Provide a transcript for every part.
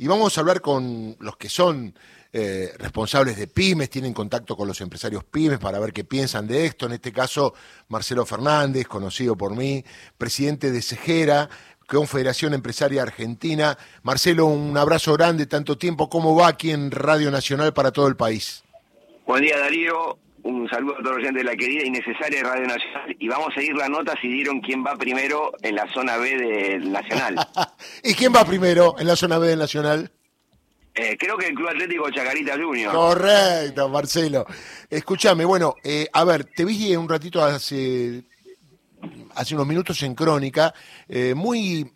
y vamos a hablar con los que son eh, responsables de pymes, tienen contacto con los empresarios pymes para ver qué piensan de esto. En este caso, Marcelo Fernández, conocido por mí, presidente de Cejera, Confederación Empresaria Argentina. Marcelo, un abrazo grande, tanto tiempo. ¿Cómo va aquí en Radio Nacional para todo el país? Buen día, Darío. Un saludo a todos los oyentes de la querida y necesaria Radio Nacional. Y vamos a seguir la nota si dieron quién va primero en la zona B del Nacional. ¿Y quién va primero en la zona B del Nacional? Eh, creo que el Club Atlético Chacarita Junior. Correcto, Marcelo. Escúchame, bueno, eh, a ver, te vi un ratito hace, hace unos minutos en Crónica, eh, muy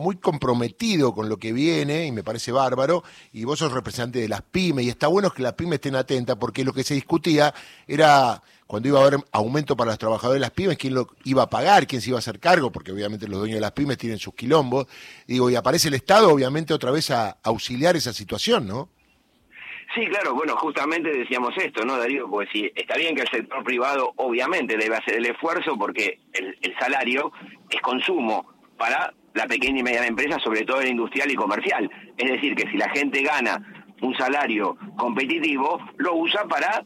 muy comprometido con lo que viene y me parece bárbaro, y vos sos representante de las pymes, y está bueno que las pymes estén atentas, porque lo que se discutía era cuando iba a haber aumento para los trabajadores de las pymes, quién lo iba a pagar, quién se iba a hacer cargo, porque obviamente los dueños de las pymes tienen sus quilombos, digo, y aparece el Estado obviamente otra vez a auxiliar esa situación, ¿no? Sí, claro, bueno, justamente decíamos esto, ¿no, Darío? Porque sí, está bien que el sector privado obviamente debe hacer el esfuerzo porque el salario es consumo para la pequeña y mediana empresa, sobre todo en industrial y comercial. Es decir, que si la gente gana un salario competitivo, lo usa para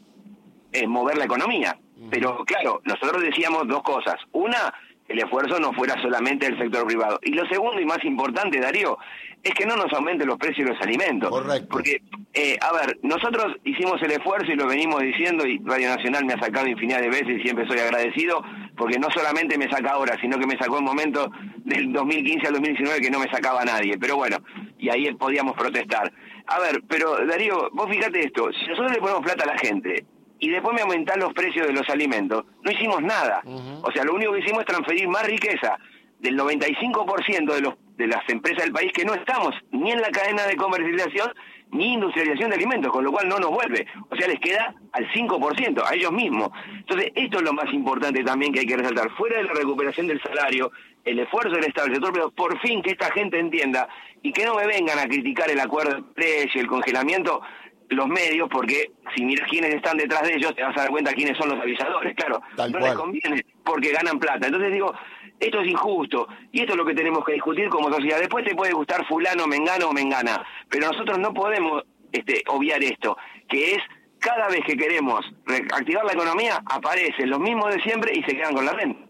eh, mover la economía. Pero claro, nosotros decíamos dos cosas. Una, el esfuerzo no fuera solamente del sector privado. Y lo segundo y más importante, Darío, es que no nos aumenten los precios de los alimentos. Correcto. Porque, eh, a ver, nosotros hicimos el esfuerzo y lo venimos diciendo y Radio Nacional me ha sacado infinidad de veces y siempre soy agradecido porque no solamente me saca ahora, sino que me sacó en momento del 2015 al 2019 que no me sacaba nadie. Pero bueno, y ahí podíamos protestar. A ver, pero Darío, vos fíjate esto, si nosotros le ponemos plata a la gente y después me aumentan los precios de los alimentos, no hicimos nada. O sea, lo único que hicimos es transferir más riqueza del 95% de, los, de las empresas del país que no estamos ni en la cadena de comercialización ni industrialización de alimentos, con lo cual no nos vuelve. O sea, les queda al 5%, a ellos mismos. Entonces, esto es lo más importante también que hay que resaltar. Fuera de la recuperación del salario, el esfuerzo del Estado, del sector, pero por fin que esta gente entienda y que no me vengan a criticar el acuerdo de precio, el congelamiento, los medios, porque si miras quiénes están detrás de ellos, te vas a dar cuenta quiénes son los avisadores. Claro, no les conviene porque ganan plata. Entonces digo, esto es injusto y esto es lo que tenemos que discutir como sociedad. Después te puede gustar fulano, mengano o mengana, pero nosotros no podemos este, obviar esto, que es cada vez que queremos reactivar la economía, aparecen los mismos de siempre y se quedan con la renta.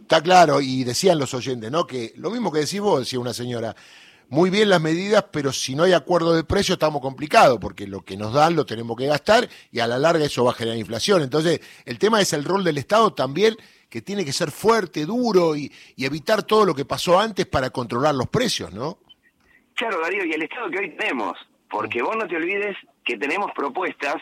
Está claro, y decían los oyentes, ¿no? Que lo mismo que decís vos, decía una señora, muy bien las medidas, pero si no hay acuerdo de precio estamos complicados, porque lo que nos dan lo tenemos que gastar y a la larga eso va a generar inflación. Entonces, el tema es el rol del Estado también, que tiene que ser fuerte, duro y, evitar todo lo que pasó antes para controlar los precios, ¿no? Claro, Darío, y el Estado que hoy tenemos, porque vos no te olvides que tenemos propuestas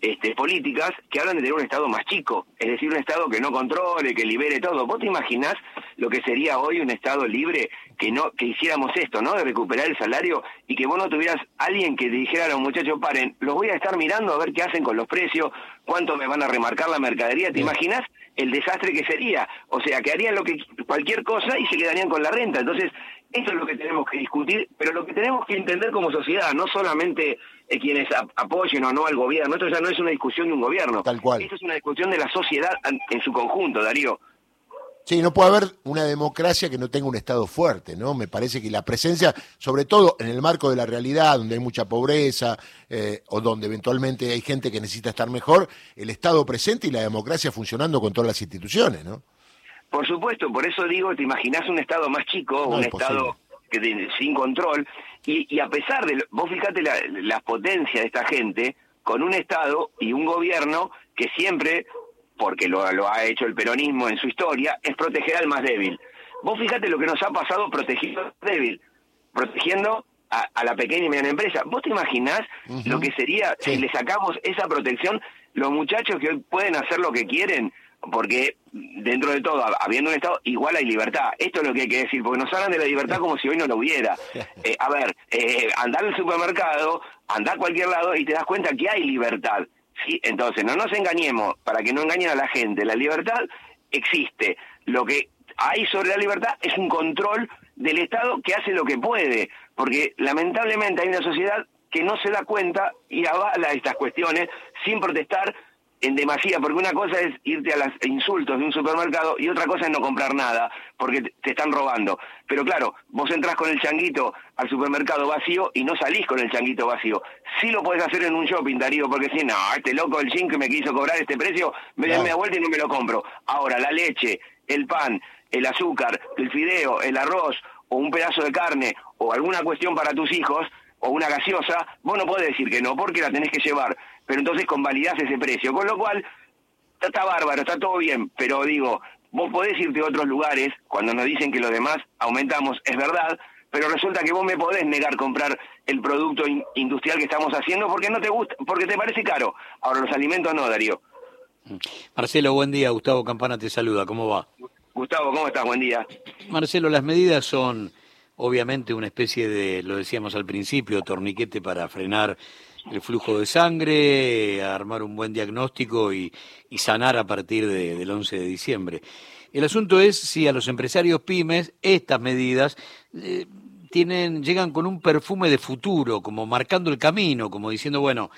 este, políticas que hablan de tener un Estado más chico, es decir, un Estado que no controle, que libere todo. ¿Vos te imaginás lo que sería hoy un Estado libre que no que hiciéramos esto, ¿no? De recuperar el salario y que vos no tuvieras alguien que te dijera a los muchachos, paren, los voy a estar mirando a ver qué hacen con los precios, cuánto me van a remarcar la mercadería. ¿Te imaginas el desastre que sería? O sea, que harían lo que cualquier cosa y se quedarían con la renta. Entonces, esto es lo que tenemos que discutir, pero lo que tenemos que entender como sociedad, no solamente eh, quienes apoyen o no al gobierno, esto ya no es una discusión de un gobierno, Tal cual. esto es una discusión de la sociedad en su conjunto, Darío. Sí, no puede haber una democracia que no tenga un Estado fuerte, ¿no? Me parece que la presencia, sobre todo en el marco de la realidad, donde hay mucha pobreza eh, o donde eventualmente hay gente que necesita estar mejor, el Estado presente y la democracia funcionando con todas las instituciones, ¿no? Por supuesto, por eso digo, te imaginas un Estado más chico, un Estado que sin control, y, a pesar de, vos fíjate la, la potencia de esta gente, con un Estado y un gobierno que siempre, porque lo, lo ha hecho el peronismo en su historia, es proteger al más débil. Vos fíjate lo que nos ha pasado protegiendo al más débil, protegiendo a, la pequeña y mediana empresa. ¿Vos te imaginás lo que sería si le sacamos esa protección? Los muchachos que hoy pueden hacer lo que quieren, porque dentro de todo, habiendo un Estado, igual hay libertad. Esto es lo que hay que decir, porque nos hablan de la libertad como si hoy no lo hubiera. Eh, a ver, eh, andar al supermercado, andar a cualquier lado y te das cuenta que hay libertad. Entonces, no nos engañemos, para que no engañen a la gente. La libertad existe. Lo que hay sobre la libertad es un control del Estado que hace lo que puede, porque lamentablemente hay una sociedad que no se da cuenta y avala estas cuestiones sin protestar en demasía, porque una cosa es irte a los insultos de un supermercado y otra cosa es no comprar nada, porque te están robando. Pero claro, vos entras con el changuito al supermercado vacío y no salís con el changuito vacío. Sí lo podés hacer en un shopping, Darío, porque si no, este loco del chin que me quiso cobrar este precio, me da media vuelta y no me lo compro. Ahora, la leche, el pan, el azúcar, el fideo, el arroz, o un pedazo de carne, o alguna cuestión para tus hijos, o una gaseosa, vos no podés decir que no, porque la tenés que llevar pero entonces convalidás ese precio. Con lo cual, está, bárbaro, está todo bien, pero digo, vos podés irte a otros lugares cuando nos dicen que los demás aumentamos, es verdad, pero resulta que vos me podés negar comprar el producto industrial que estamos haciendo porque no te gusta, porque te parece caro. Ahora los alimentos no, Darío. Marcelo, buen día. Gustavo Campana te saluda. ¿Cómo va? Gustavo, ¿cómo estás? Buen día. Marcelo, las medidas son obviamente una especie de, lo decíamos al principio, torniquete para frenar el flujo de sangre, armar un buen diagnóstico y, sanar a partir del 11 de diciembre. El asunto es si a los empresarios pymes estas medidas eh, tienen, llegan con un perfume de futuro, como marcando el camino, como diciendo, bueno,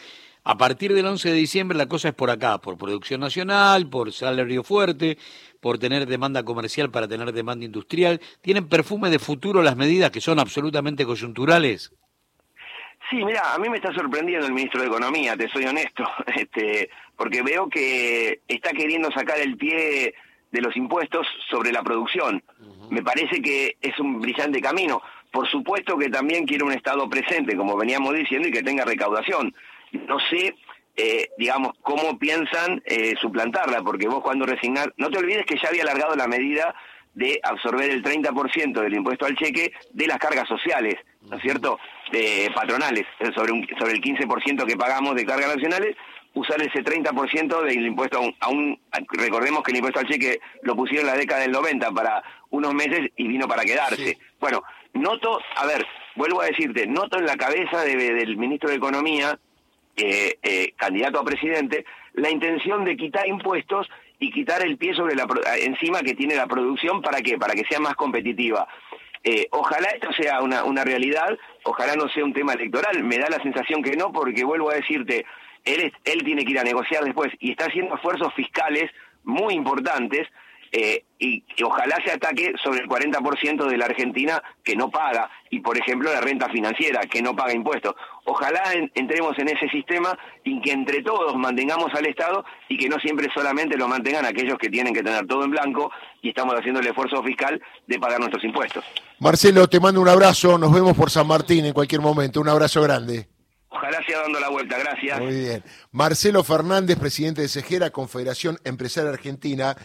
a partir del 11 de diciembre la cosa es por acá, por producción nacional, por salario fuerte, por tener demanda comercial para tener demanda industrial. ¿Tienen perfume de futuro las medidas que son absolutamente coyunturales? Sí, mira, a mí me está sorprendiendo el ministro de Economía, te soy honesto, este, porque veo que está queriendo sacar el pie de los impuestos sobre la producción. Me parece que es un brillante camino. Por supuesto que también quiere un Estado presente, como veníamos diciendo, y que tenga recaudación. No sé, eh, digamos, cómo piensan eh, suplantarla, porque vos cuando resignás, no te olvides que ya había alargado la medida de absorber el 30% del impuesto al cheque de las cargas sociales, ¿no es cierto?, de patronales, sobre, un, sobre el 15% que pagamos de cargas nacionales, usar ese 30% del impuesto a un, recordemos que el impuesto al cheque lo pusieron en la década del 90 para unos meses y vino para quedarse. Bueno, noto, a ver, vuelvo a decirte, noto en la cabeza del ministro de Economía, eh, eh, candidato a presidente, la intención de quitar impuestos y quitar el pie sobre la encima que tiene la producción para qué para que sea más competitiva. Eh, ojalá esto sea una, una realidad ojalá no sea un tema electoral. Me da la sensación que no porque vuelvo a decirte él él tiene que ir a negociar después y está haciendo esfuerzos fiscales muy importantes eh, y que ojalá se ataque sobre el 40% de la Argentina que no paga, y por ejemplo la renta financiera que no paga impuestos. Ojalá entremos en ese sistema y que entre todos mantengamos al Estado y que no siempre solamente lo mantengan aquellos que tienen que tener todo en blanco y estamos haciendo el esfuerzo fiscal de pagar nuestros impuestos. Marcelo, te mando un abrazo, nos vemos por San Martín en cualquier momento, un abrazo grande. Ojalá sea dando la vuelta, gracias. Muy bien. Marcelo Fernández, presidente de Cejera, Confederación Empresaria Argentina.